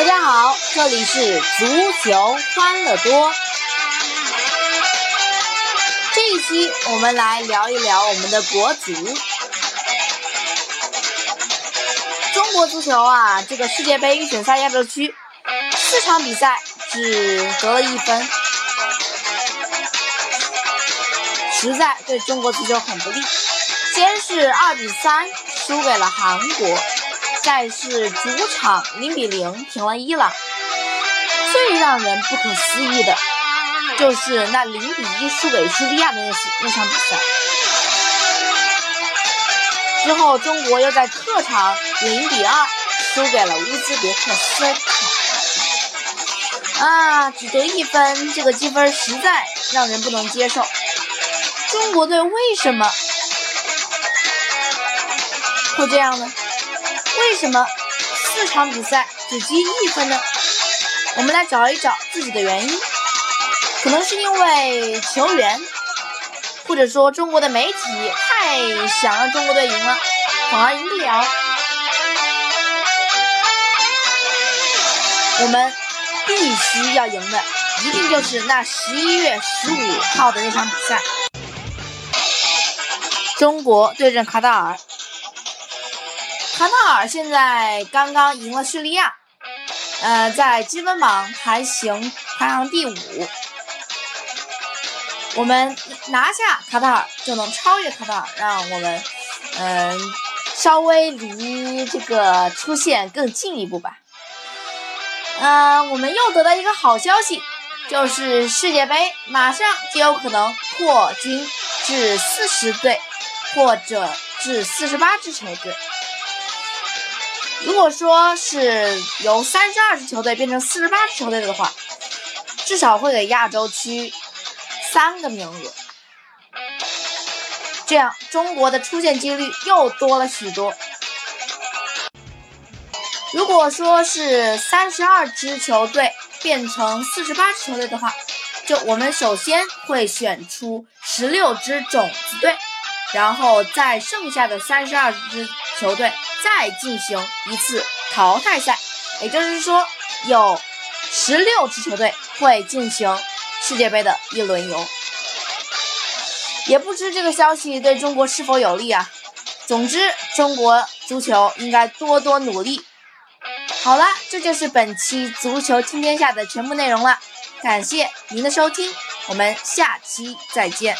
大家好，这里是足球欢乐多。这一期我们来聊一聊我们的国足。中国足球啊，这个世界杯预选赛亚洲区四场比赛只得了一分，实在对中国足球很不利。先是二比三输给了韩国。赛事主场零比零平了伊朗，最让人不可思议的，就是那零比一输给叙利亚的那那场比赛。之后，中国又在客场零比二输给了乌兹别克斯坦。啊，只得一分，这个积分实在让人不能接受。中国队为什么会这样呢？为什么四场比赛只积一分呢？我们来找一找自己的原因，可能是因为球员，或者说中国的媒体太想让中国队赢了，反而赢不了。我们必须要赢的，一定就是那十一月十五号的那场比赛，中国对阵卡塔尔。卡塔尔现在刚刚赢了叙利亚，呃，在积分榜排行排行第五。我们拿下卡塔尔就能超越卡塔尔，让我们嗯稍微离这个出线更近一步吧。嗯，我们又得到一个好消息，就是世界杯马上就有可能扩军至四十队，或者至四十八支球队。如果说是由三十二支球队变成四十八支球队的话，至少会给亚洲区三个名额，这样中国的出线几率又多了许多。如果说是三十二支球队变成四十八支球队的话，就我们首先会选出十六支种子队，然后在剩下的三十二支球队。再进行一次淘汰赛，也就是说，有十六支球队会进行世界杯的一轮游。也不知这个消息对中国是否有利啊？总之，中国足球应该多多努力。好了，这就是本期足球听天下的全部内容了。感谢您的收听，我们下期再见。